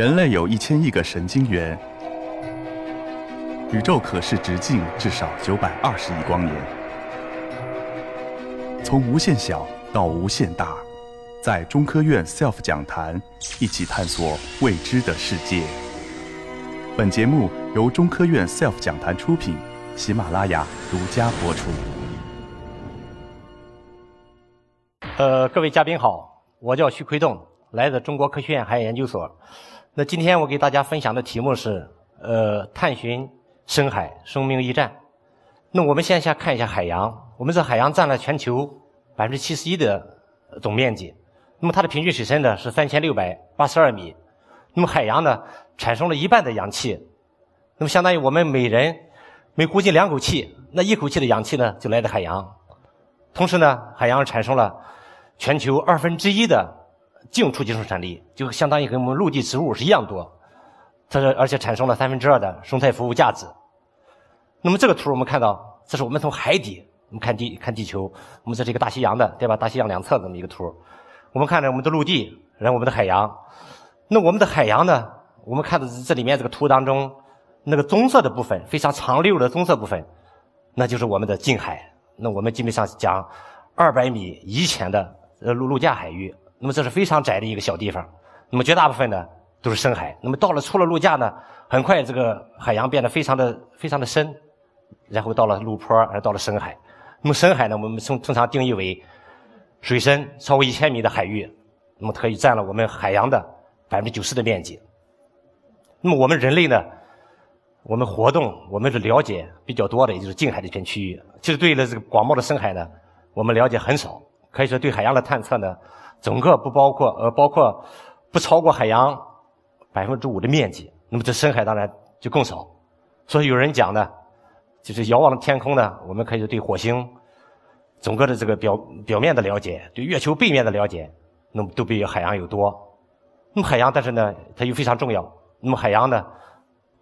人类有一千亿个神经元，宇宙可视直径至少九百二十亿光年。从无限小到无限大，在中科院 SELF 讲坛一起探索未知的世界。本节目由中科院 SELF 讲坛出品，喜马拉雅独家播出。呃，各位嘉宾好，我叫徐奎栋，来自中国科学院海洋研究所。那今天我给大家分享的题目是，呃，探寻深海生命驿站。那我们先先看一下海洋，我们这海洋占了全球百分之七十一的总面积。那么它的平均水深呢是三千六百八十二米。那么海洋呢产生了一半的氧气，那么相当于我们每人每呼进两口气，那一口气的氧气呢就来自海洋。同时呢，海洋产生了全球二分之一的。净初级生产力就相当于跟我们陆地植物是一样多，它是而且产生了三分之二的生态服务价值。那么这个图我们看到，这是我们从海底我们看地看地球，我们这是一个大西洋的对吧？大西洋两侧这么一个图，我们看着我们的陆地，然后我们的海洋。那我们的海洋呢？我们看的这里面这个图当中，那个棕色的部分非常长溜的棕色部分，那就是我们的近海。那我们基本上讲二百米以前的呃陆陆架海域。那么这是非常窄的一个小地方，那么绝大部分呢都是深海。那么到了出了陆架呢，很快这个海洋变得非常的非常的深，然后到了陆坡，而到了深海。那么深海呢，我们通通常定义为水深超过一千米的海域，那么可以占了我们海洋的百分之九十的面积。那么我们人类呢，我们活动我们是了解比较多的，也就是近海这片区域。其实对于这个广袤的深海呢，我们了解很少。可以说对海洋的探测呢。整个不包括呃，包括不超过海洋百分之五的面积，那么这深海当然就更少。所以有人讲呢，就是遥望的天空呢，我们可以对火星整个的这个表表面的了解，对月球背面的了解，那么都比海洋有多。那么海洋，但是呢，它又非常重要。那么海洋呢，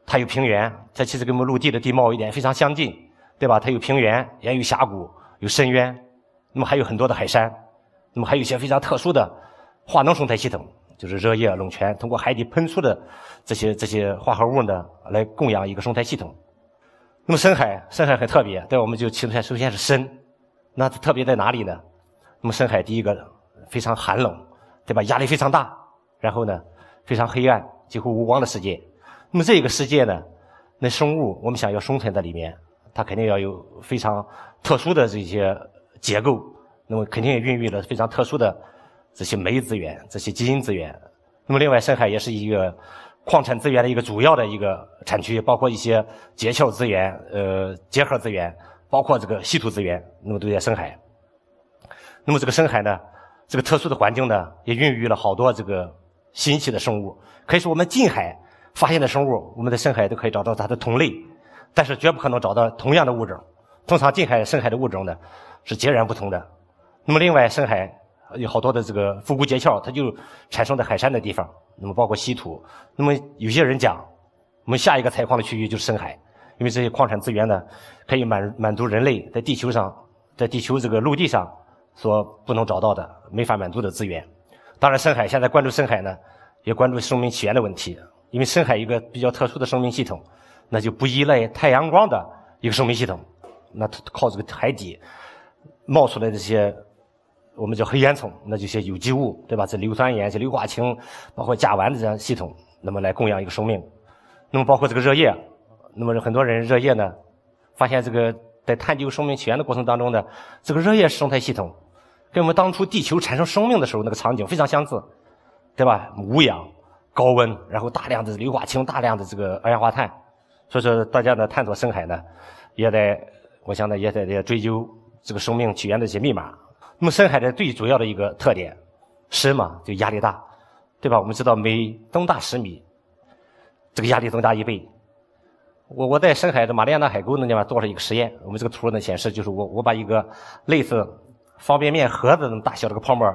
它有平原，它其实跟我们陆地的地貌一点非常相近，对吧？它有平原，也有峡谷，有深渊，那么还有很多的海山。那么还有一些非常特殊的化能生态系统，就是热液、冷泉通过海底喷出的这些这些化合物呢，来供养一个生态系统。那么深海，深海很特别，对，我们就其实首先是深，那特别在哪里呢？那么深海第一个非常寒冷，对吧？压力非常大，然后呢非常黑暗，几乎无光的世界。那么这个世界呢，那生物我们想要生存在里面，它肯定要有非常特殊的这些结构。那么肯定也孕育了非常特殊的这些酶资源、这些基因资源。那么另外，深海也是一个矿产资源的一个主要的一个产区，包括一些结壳资源、呃结核资源，包括这个稀土资源，那么都在深海。那么这个深海呢，这个特殊的环境呢，也孕育了好多这个新奇的生物。可以说，我们近海发现的生物，我们在深海都可以找到它的同类，但是绝不可能找到同样的物种。通常近海、深海的物种呢，是截然不同的。那么，另外深海有好多的这个浮骨结壳，它就产生在海山的地方。那么，包括稀土。那么，有些人讲，我们下一个采矿的区域就是深海，因为这些矿产资源呢，可以满满足人类在地球上，在地球这个陆地上所不能找到的、没法满足的资源。当然，深海现在关注深海呢，也关注生命起源的问题，因为深海一个比较特殊的生命系统，那就不依赖太阳光的一个生命系统，那靠这个海底冒出来这些。我们叫黑烟囱，那就些有机物，对吧？这硫酸盐、这硫化氢，包括甲烷的这样系统，那么来供养一个生命。那么包括这个热液，那么很多人热液呢，发现这个在探究生命起源的过程当中呢，这个热液生态系统跟我们当初地球产生生命的时候那个场景非常相似，对吧？无氧、高温，然后大量的硫化氢、大量的这个二氧化碳。所以说，大家呢探索深海呢，也在，我想呢也在在追究这个生命起源的一些密码。那么深海的最主要的一个特点，深嘛就压力大，对吧？我们知道每增大十米，这个压力增加一倍。我我在深海的马里亚纳海沟那地方做了一个实验，我们这个图呢显示，就是我我把一个类似方便面盒子那么大小的个泡沫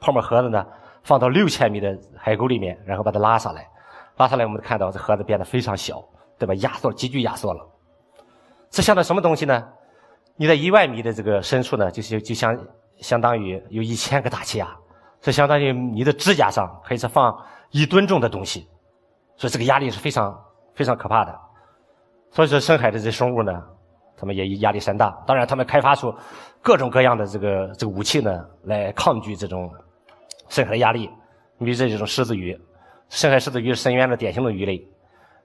泡沫盒子呢放到六千米的海沟里面，然后把它拉上来，拉上来我们看到这盒子变得非常小，对吧？压缩急剧压缩了，这像的什么东西呢？你在一万米的这个深处呢，就是就相相当于有一千个大气压，这相当于你的指甲上可以是放一吨重的东西，所以这个压力是非常非常可怕的。所以说，深海的这生物呢，他们也压力山大。当然，他们开发出各种各样的这个这个武器呢，来抗拒这种深海的压力。你比如这种狮子鱼，深海狮子鱼是深渊的典型的鱼类，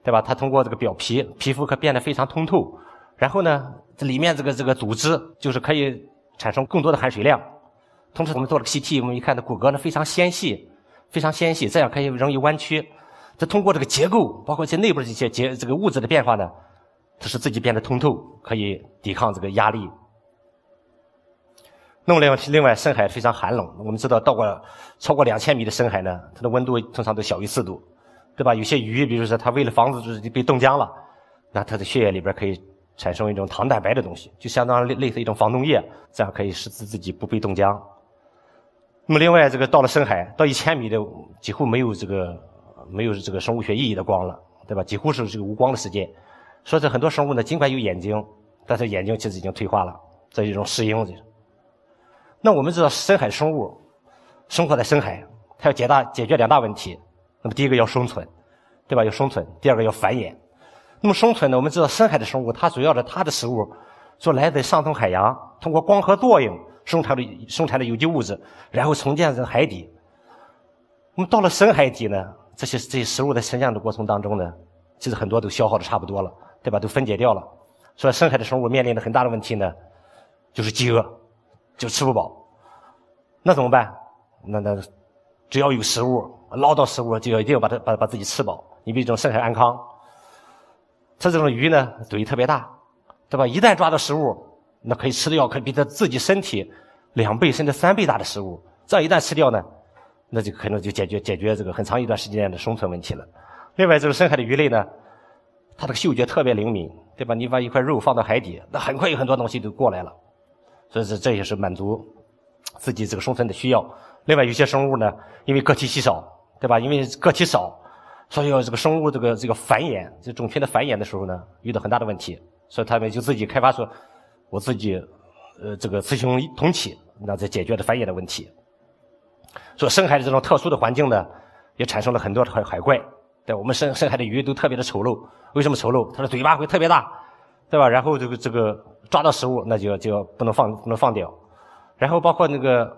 对吧？它通过这个表皮，皮肤可变得非常通透。然后呢，这里面这个这个组织就是可以产生更多的含水量。同时，我们做了个 CT，我们一看，它骨骼呢非常纤细，非常纤细，这样可以容易弯曲。这通过这个结构，包括一些内部的一些结这个物质的变化呢，它使自己变得通透，可以抵抗这个压力。那么另外，另外深海非常寒冷。我们知道，到过超过两千米的深海呢，它的温度通常都小于四度，对吧？有些鱼，比如说它为了防止自己被冻僵了，那它的血液里边可以产生一种糖蛋白的东西，就相当于类似一种防冻液，这样可以使自自己不被冻僵。那么另外，这个到了深海，到一千米的几乎没有这个没有这个生物学意义的光了，对吧？几乎是这个无光的世界。所以很多生物呢，尽管有眼睛，但是眼睛其实已经退化了，这是一种适应。那我们知道，深海生物生活在深海，它要解答解决两大问题。那么第一个要生存，对吧？要生存。第二个要繁衍。那么生存呢？我们知道，深海的生物它主要的它的食物，说来自上层海洋，通过光合作用。生产的生产的有机物质，然后重建在海底。那么到了深海底呢，这些这些食物在沉降的过程当中呢，其实很多都消耗的差不多了，对吧？都分解掉了。所以深海的生物面临的很大的问题呢，就是饥饿，就吃不饱。那怎么办？那那只要有食物，捞到食物就要一定要把它把把自己吃饱。你比如这种深海安康，它这种鱼呢，嘴特别大，对吧？一旦抓到食物。那可以吃掉，可以比它自己身体两倍甚至三倍大的食物。这样一旦吃掉呢，那就可能就解决解决这个很长一段时间的生存问题了。另外，这个深海的鱼类呢，它这个嗅觉特别灵敏，对吧？你把一块肉放到海底，那很快有很多东西都过来了。所以这这也是满足自己这个生存的需要。另外，有些生物呢，因为个体稀少，对吧？因为个体少，所以这个生物这个这个繁衍，这种群的繁衍的时候呢，遇到很大的问题，所以他们就自己开发出。我自己，呃，这个雌雄同体，那在解决的繁衍的问题。所以深海的这种特殊的环境呢，也产生了很多海海怪。对，我们深深海的鱼都特别的丑陋。为什么丑陋？它的嘴巴会特别大，对吧？然后这个这个抓到食物，那就要就要不能放不能放掉。然后包括那个，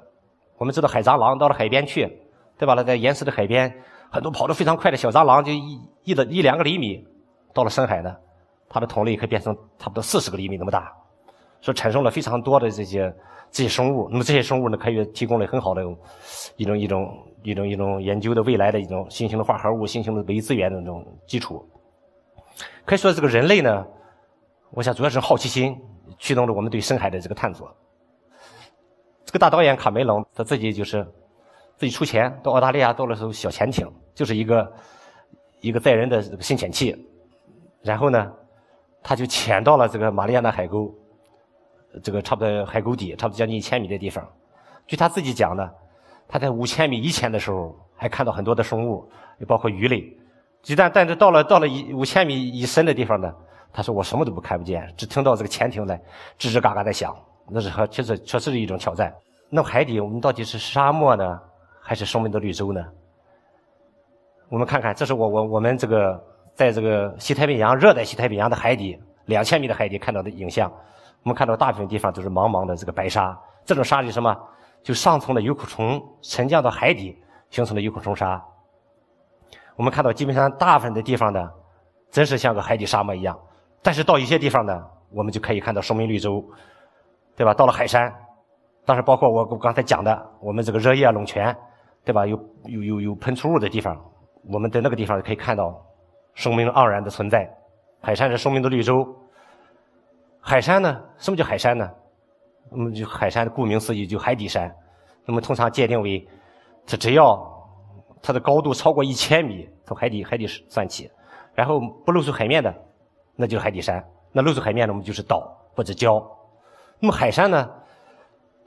我们知道海蟑螂到了海边去，对吧？那在岩石的海边，很多跑得非常快的小蟑螂，就一一的一两个厘米，到了深海呢，它的同类可以变成差不多四十个厘米那么大。所以产生了非常多的这些这些生物，那么这些生物呢，可以提供了很好的一种一种一种一种研究的未来的一种新型的化合物、新型的微资源的那种基础。可以说，这个人类呢，我想主要是好奇心驱动了我们对深海的这个探索。这个大导演卡梅隆他自己就是自己出钱到澳大利亚造了艘小潜艇，就是一个一个载人的深潜器，然后呢，他就潜到了这个马里亚纳海沟。这个差不多海沟底，差不多将近一千米的地方。据他自己讲呢，他在五千米以前的时候还看到很多的生物，也包括鱼类。一旦但是到了到了一五千米以深的地方呢，他说我什么都不看不见，只听到这个潜艇在吱吱嘎嘎在响。那是和确实确实是一种挑战。那海底我们到底是沙漠呢，还是生命的绿洲呢？我们看看，这是我我我们这个在这个西太平洋热带西太平洋的海底两千米的海底看到的影像。我们看到大部分地方都是茫茫的这个白沙，这种沙是什么？就上层的有孔虫沉降到海底形成的有孔虫沙。我们看到基本上大部分的地方呢，真是像个海底沙漠一样。但是到一些地方呢，我们就可以看到生命绿洲，对吧？到了海山，当然包括我我刚才讲的，我们这个热液冷泉，对吧？有有有有喷出物的地方，我们在那个地方可以看到生命盎然的存在。海山是生命的绿洲。海山呢？什么叫海山呢？那么就海山的，顾名思义就海底山。那么通常界定为，它只要它的高度超过一千米，从海底海底算起，然后不露出海面的，那就是海底山。那露出海面的，我们就是岛或者礁。那么海山呢？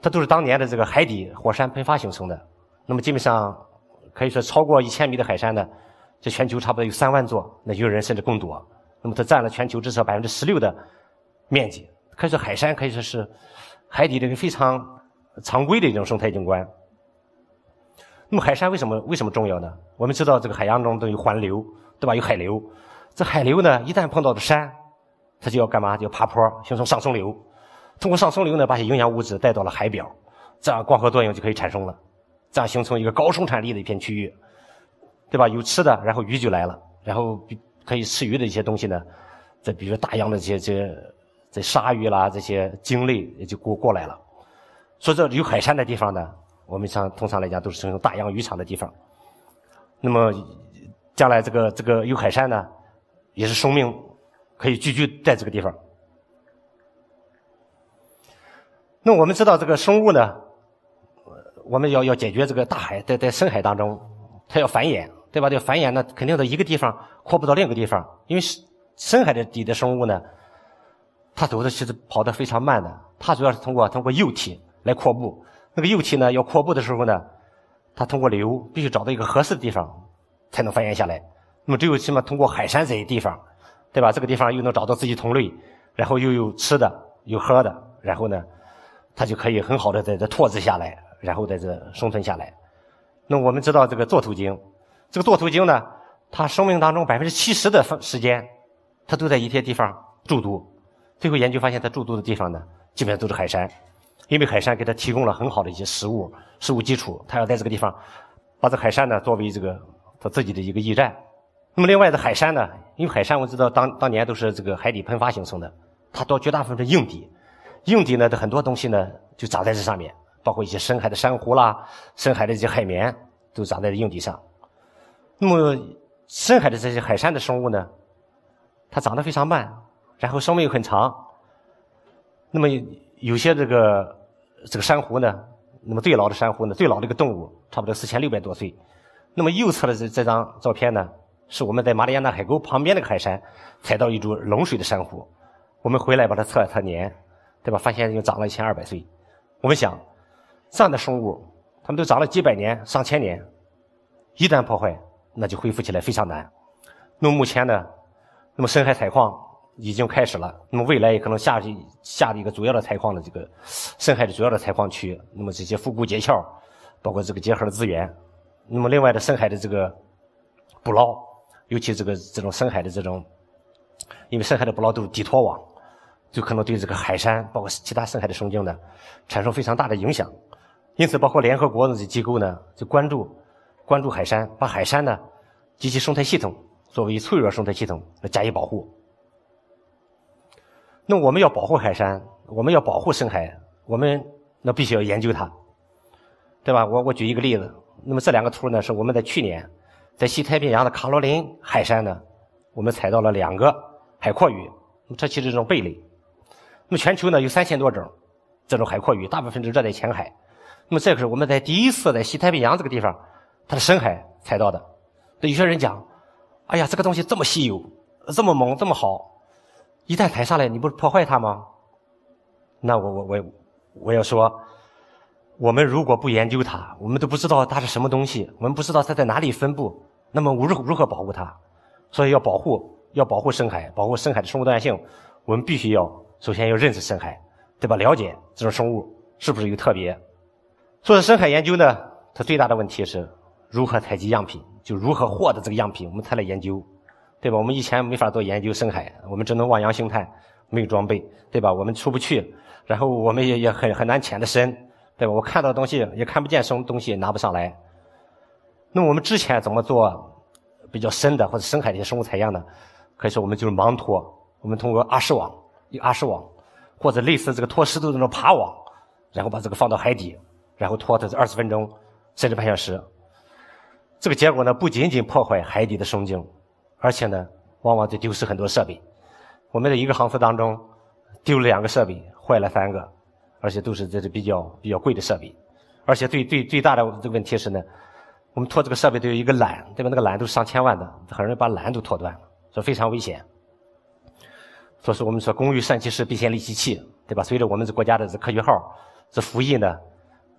它都是当年的这个海底火山喷发形成的。那么基本上可以说，超过一千米的海山呢，这全球差不多有三万座，那有人甚至更多。那么它占了全球至少百分之十六的。面积可以说海山可以说是海底的一个非常常规的一种生态景观。那么海山为什么为什么重要呢？我们知道这个海洋中都有环流，对吧？有海流。这海流呢，一旦碰到的山，它就要干嘛？就要爬坡，形成上升流。通过上升流呢，把些营养物质带到了海表，这样光合作用就可以产生了，这样形成一个高生产力的一片区域，对吧？有吃的，然后鱼就来了，然后可以吃鱼的一些东西呢，再比如大洋的这些这些这鲨鱼啦，这些鲸类也就过过来了。所以这有海山的地方呢。我们像通常来讲都是形成大洋渔场的地方，那么将来这个这个有海山呢，也是生命可以聚居在这个地方。那我们知道这个生物呢，我们要要解决这个大海在在深海当中，它要繁衍，对吧？这繁衍呢，肯定在一个地方扩不到另一个地方，因为深海的底的生物呢，它走的其实跑得非常慢的，它主要是通过通过幼体来扩步。那个幼体呢，要扩步的时候呢，它通过流必须找到一个合适的地方，才能繁衍下来。那么只有什么通过海山这些地方，对吧？这个地方又能找到自己同类，然后又有吃的，有喝的，然后呢，它就可以很好的在这拓殖下来，然后在这生存下来。那我们知道这个座头鲸，这个座头鲸呢，它生命当中百分之七十的时间，它都在一些地方驻足。最后研究发现，它驻足的地方呢，基本上都是海山。因为海山给它提供了很好的一些食物、食物基础，它要在这个地方把这海山呢作为这个它自己的一个驿站。那么另外的海山呢，因为海山我知道当当年都是这个海底喷发形成的，它多绝大部分是硬底，硬底呢的很多东西呢就长在这上面，包括一些深海的珊瑚啦、深海的这些海绵都长在硬底上。那么深海的这些海山的生物呢，它长得非常慢，然后寿命又很长。那么有些这个。这个珊瑚呢，那么最老的珊瑚呢，最老的一个动物，差不多四千六百多岁。那么右侧的这这张照片呢，是我们在马里亚纳海沟旁边那个海山采到一株冷水的珊瑚，我们回来把它测了测年，对吧？发现又长了一千二百岁。我们想，这样的生物，它们都长了几百年、上千年，一旦破坏，那就恢复起来非常难。那么目前呢，那么深海采矿。已经开始了，那么未来也可能下去下的一个主要的采矿的这个深海的主要的采矿区，那么这些复古结壳，包括这个结合的资源，那么另外的深海的这个捕捞，尤其这个这种深海的这种，因为深海的捕捞都是底拖网，就可能对这个海山包括其他深海的生境呢，产生非常大的影响。因此，包括联合国的这机构呢，就关注关注海山，把海山呢及其生态系统作为脆弱生态系统来加以保护。那我们要保护海山，我们要保护深海，我们那必须要研究它，对吧？我我举一个例子，那么这两个图呢，是我们在去年在西太平洋的卡罗琳海山呢，我们采到了两个海阔鱼，这其实是一种贝类。那么全球呢有三千多种这种海阔鱼，大部分是热带浅海。那么这个是我们在第一次在西太平洋这个地方，它的深海采到的。有些人讲，哎呀，这个东西这么稀有，这么猛，这么好。一旦抬上来，你不是破坏它吗？那我我我我要说，我们如果不研究它，我们都不知道它是什么东西，我们不知道它在哪里分布，那么如何如何保护它？所以要保护，要保护深海，保护深海的生物多样性，我们必须要首先要认识深海，对吧？了解这种生物是不是有特别。做深海研究呢，它最大的问题是如何采集样品，就如何获得这个样品，我们才来研究。对吧？我们以前没法做研究深海，我们只能望洋兴叹，没有装备，对吧？我们出不去，然后我们也也很很难潜得深，对吧？我看到东西也看不见，什么东西也拿不上来。那我们之前怎么做比较深的或者深海的一些生物采样呢？可以说我们就是盲拖，我们通过阿氏网、阿氏网，或者类似这个拖石头的那种爬网，然后把这个放到海底，然后拖它二十分钟甚至半小时。这个结果呢，不仅仅破坏海底的生境。而且呢，往往就丢失很多设备。我们的一个航次当中，丢了两个设备，坏了三个，而且都是这是比较比较贵的设备。而且最最最大的这个问题是呢，我们拖这个设备都有一个缆，对吧？那个缆都上千万的，很容易把缆都拖断了，所以非常危险。所以说，我们说“工欲善其事，必先利其器”，对吧？随着我们这国家的这科学号这服役呢，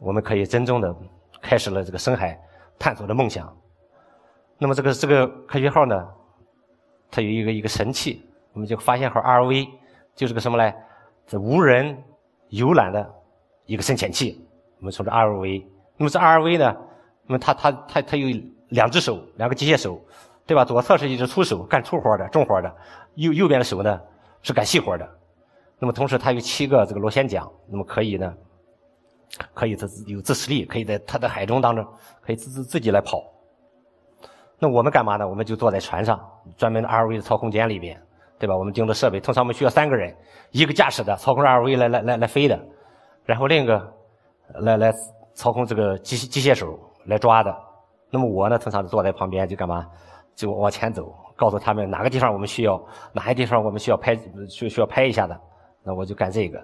我们可以真正的开始了这个深海探索的梦想。那么这个这个科学号呢？它有一个一个神器，我们就发现号 RV，就是个什么呢？这无人游览的一个深潜器。我们说这 RV，那么这 RV 呢，那么它它它它有两只手，两个机械手，对吧？左侧是一只粗手，干粗活的、重活的；右右边的手呢是干细活的。那么同时它有七个这个螺旋桨，那么可以呢，可以自有自持力，可以在它的海中当中可以自自自己来跑。那我们干嘛呢？我们就坐在船上，专门的 RV 的操控间里边，对吧？我们盯着设备，通常我们需要三个人，一个驾驶的操控 RV 来来来来飞的，然后另一个来来操控这个机机械手来抓的。那么我呢，通常坐在旁边就干嘛？就往前走，告诉他们哪个地方我们需要，哪些地方我们需要拍需需要拍一下的，那我就干这个。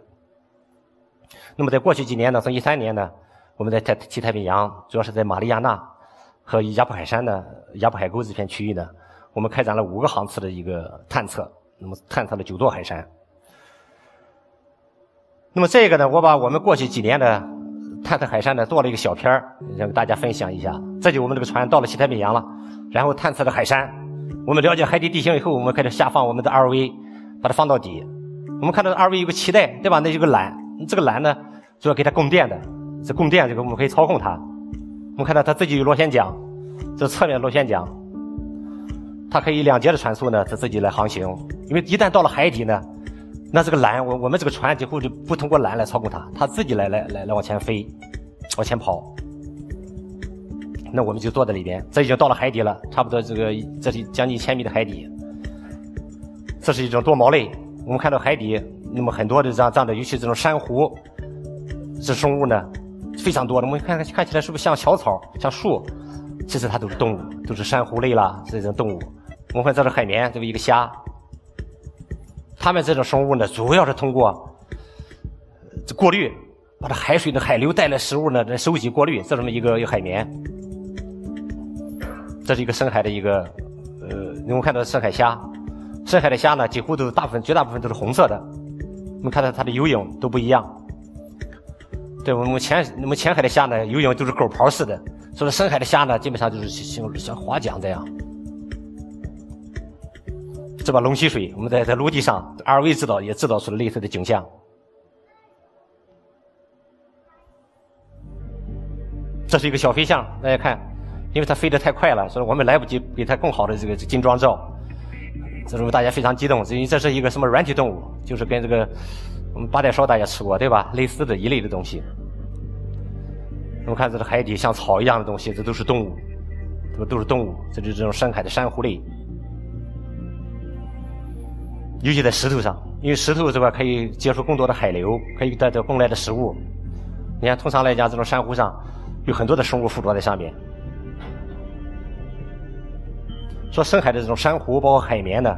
那么在过去几年呢，从一三年呢，我们在太西太平洋，主要是在马里亚纳。和亚布海山的亚布海沟这片区域呢，我们开展了五个航次的一个探测，那么探测了九座海山。那么这个呢，我把我们过去几年的探测海山呢做了一个小片儿，让大家分享一下。这就我们这个船到了西太平洋了，然后探测了海山。我们了解海底地形以后，我们开始下放我们的 RV，把它放到底。我们看到 RV 有个脐带，对吧？那有个缆，这个缆呢主要给它供电的，这供电这个我们可以操控它。我们看到它自己有螺旋桨，这侧面螺旋桨，它可以两节的船速呢，它自己来航行。因为一旦到了海底呢，那这个缆，我我们这个船几乎就不通过缆来操控它，它自己来来来来往前飞，往前跑。那我们就坐在里边，这已经到了海底了，差不多这个这是将近千米的海底。这是一种多毛类，我们看到海底那么很多的这样这样的，尤其这种珊瑚，这生物呢。非常多的，我们看看看起来是不是像小草、像树？其实它都是动物，都是珊瑚类啦这种动物。我们看这是海绵，这么一个虾。它们这种生物呢，主要是通过过滤，把这海水的海流带来食物呢，来收集过滤，这么一个一个海绵。这是一个深海的一个，呃，我们看到深海虾，深海的虾呢，几乎都大部分、绝大部分都是红色的。我们看到它的游泳都不一样。对我们浅我们浅海的虾呢，游泳都是狗刨似的；所以深海的虾呢，基本上就是像像花桨这样。这把龙吸水，我们在在陆地上二维制造也制造出了类似的景象。这是一个小飞象，大家看，因为它飞得太快了，所以我们来不及给它更好的这个金装照。这种大家非常激动，因为这是一个什么软体动物，就是跟这个。我们八代烧大家吃过对吧？类似的一类的东西。我们看这是海底像草一样的东西，这都是动物，这都是动物，这就是这种深海的珊瑚类。尤其在石头上，因为石头这块可以接触更多的海流，可以带到更来的食物。你看，通常来讲，这种珊瑚上有很多的生物附着在上面。说深海的这种珊瑚，包括海绵呢，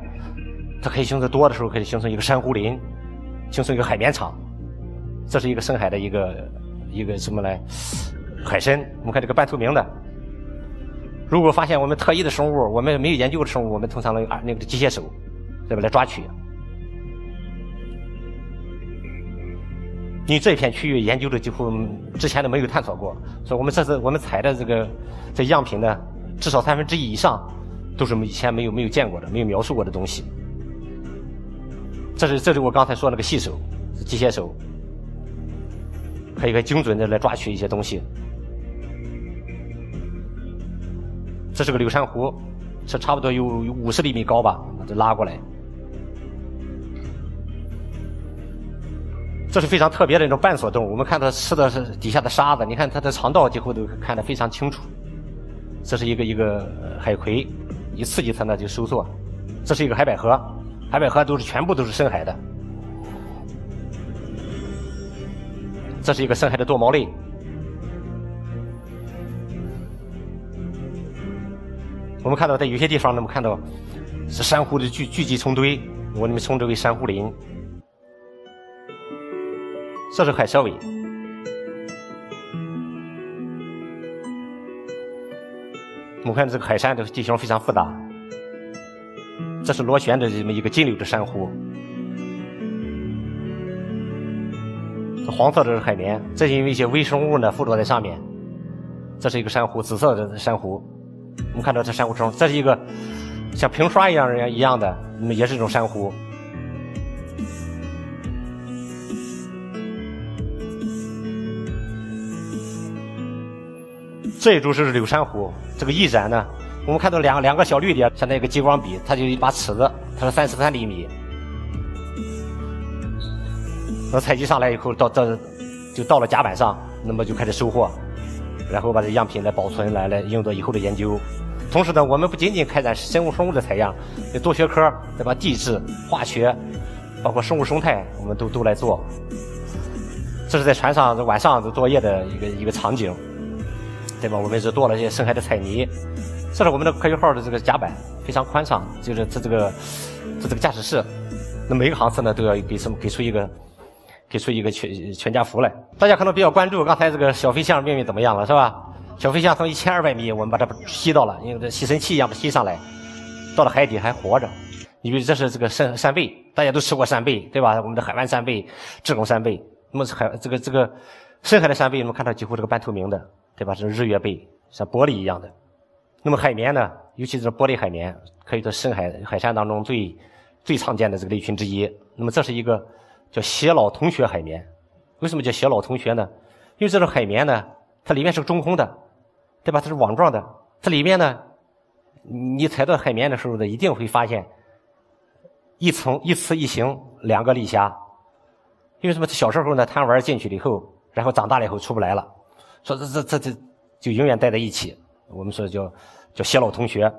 它可以形成多的时候，可以形成一个珊瑚林。形成一个海绵场，这是一个深海的一个一个什么来海参？我们看这个半透明的。如果发现我们特异的生物，我们没有研究的生物，我们通常用啊那个机械手对吧来抓取。因为这片区域研究的几乎之前都没有探索过，所以我们这次我们采的这个这样品呢，至少三分之一以上都是以前没有没有见过的、没有描述过的东西。这是这是我刚才说那个细手，机械手，可以很精准的来抓取一些东西。这是个柳珊瑚，是差不多有五十厘米高吧，把它拉过来。这是非常特别的一种半索动物，我们看它吃的是底下的沙子，你看它的肠道几乎都看得非常清楚。这是一个一个海葵，一刺激它呢就收缩。这是一个海百合。海百合都是全部都是深海的，这是一个深海的多毛类。我们看到在有些地方，能看到是珊瑚的聚聚集成堆，我们称之为珊瑚林。这是海蛇尾。我们看这个海山的地形非常复杂。这是螺旋的这么一个金流的珊瑚，黄色的是海绵，这是因为一些微生物呢附着在上面。这是一个珊瑚，紫色的珊瑚。我们看到这珊瑚中，这是一个像平刷一样一样的，也是一种珊瑚。这一株是柳珊瑚，这个翼展呢，我们看到两两个小绿点，像那个激光笔，它就一把尺子，它是三十三厘米。那采集上来以后，到这就到了甲板上，那么就开始收获，然后把这样品来保存，来来用作以后的研究。同时呢，我们不仅仅开展生物生物的采样，多学科，对吧？地质、化学，包括生物生态，我们都都来做。这是在船上晚上做作业的一个一个场景。对吧？我们是做了一些深海的彩泥，这是我们的科学号的这个甲板，非常宽敞，就是它这个这这个驾驶室，那每个航次呢都要给什么给出一个给出一个全全家福来。大家可能比较关注刚才这个小飞象命运怎么样了，是吧？小飞象从一千二百米我们把它吸到了，因为这吸尘器一样吸上来，到了海底还活着。因为这是这个扇扇贝，大家都吃过扇贝，对吧？我们的海湾扇贝、志龙扇贝，那么海这个这个深海的扇贝，我们看到几乎这个半透明的。对吧？是日月贝，像玻璃一样的。那么海绵呢？尤其是玻璃海绵，可以说深海海山当中最最常见的这个类群之一。那么这是一个叫偕老同学海绵。为什么叫偕老同学呢？因为这种海绵呢，它里面是个中空的，对吧？它是网状的。这里面呢，你踩到海绵的时候呢，一定会发现一层一雌一雄两个丽虾。因为什么？小时候呢贪玩进去了以后，然后长大了以后出不来了。说这这这这就永远待在一起，我们说叫叫偕老同学。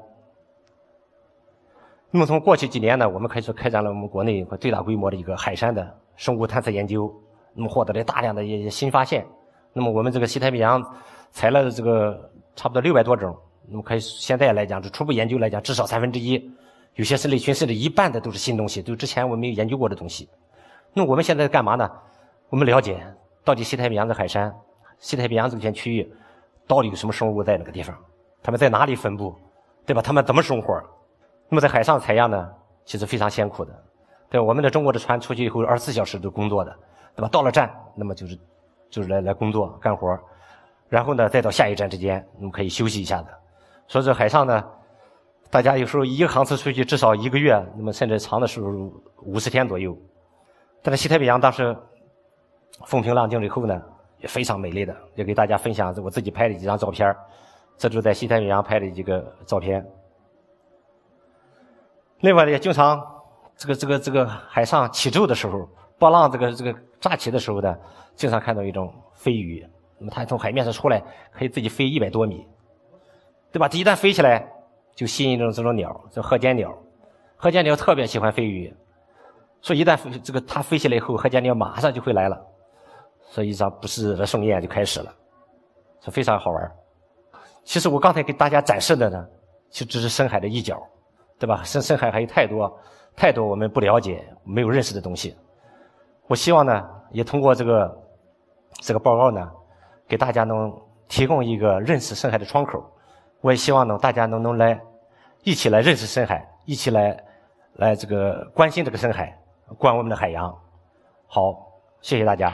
那么从过去几年呢，我们开始开展了我们国内最大规模的一个海山的生物探测研究，那么获得了大量的一些新发现。那么我们这个西太平洋采了这个差不多六百多种，那么可以现在来讲，就初步研究来讲，至少三分之一，有些是类群，甚至一半的都是新东西，都之前我们没有研究过的东西。那我们现在干嘛呢？我们了解到底西太平洋的海山。西太平洋这片区域到底有什么生物在那个地方？它们在哪里分布？对吧？它们怎么生活？那么在海上采样呢？其实非常艰苦的。对，我们的中国的船出去以后二十四小时都工作的，对吧？到了站，那么就是就是来来工作干活然后呢，再到下一站之间，我们可以休息一下的。所以说海上呢，大家有时候一个航次出去至少一个月，那么甚至长的时候五十天左右。但是西太平洋当时风平浪静了以后呢？也非常美丽的，也给大家分享我自己拍的几张照片这就是在西太平洋拍的几个照片。另外呢，也经常这个这个这个海上起皱的时候，波浪这个这个炸起的时候呢，经常看到一种飞鱼。那么它从海面上出来，可以自己飞一百多米，对吧？它一旦飞起来，就吸引这种这种鸟，叫鹤尖鸟。鹤尖鸟特别喜欢飞鱼，所以一旦这个它飞起来以后，鹤尖鸟马上就会来了。所以，一场不是的盛宴就开始了，是非常好玩其实我刚才给大家展示的呢，其实只是深海的一角，对吧？深深海还有太多太多我们不了解、没有认识的东西。我希望呢，也通过这个这个报告呢，给大家能提供一个认识深海的窗口。我也希望呢，大家能能来一起来认识深海，一起来来这个关心这个深海，关我们的海洋。好，谢谢大家。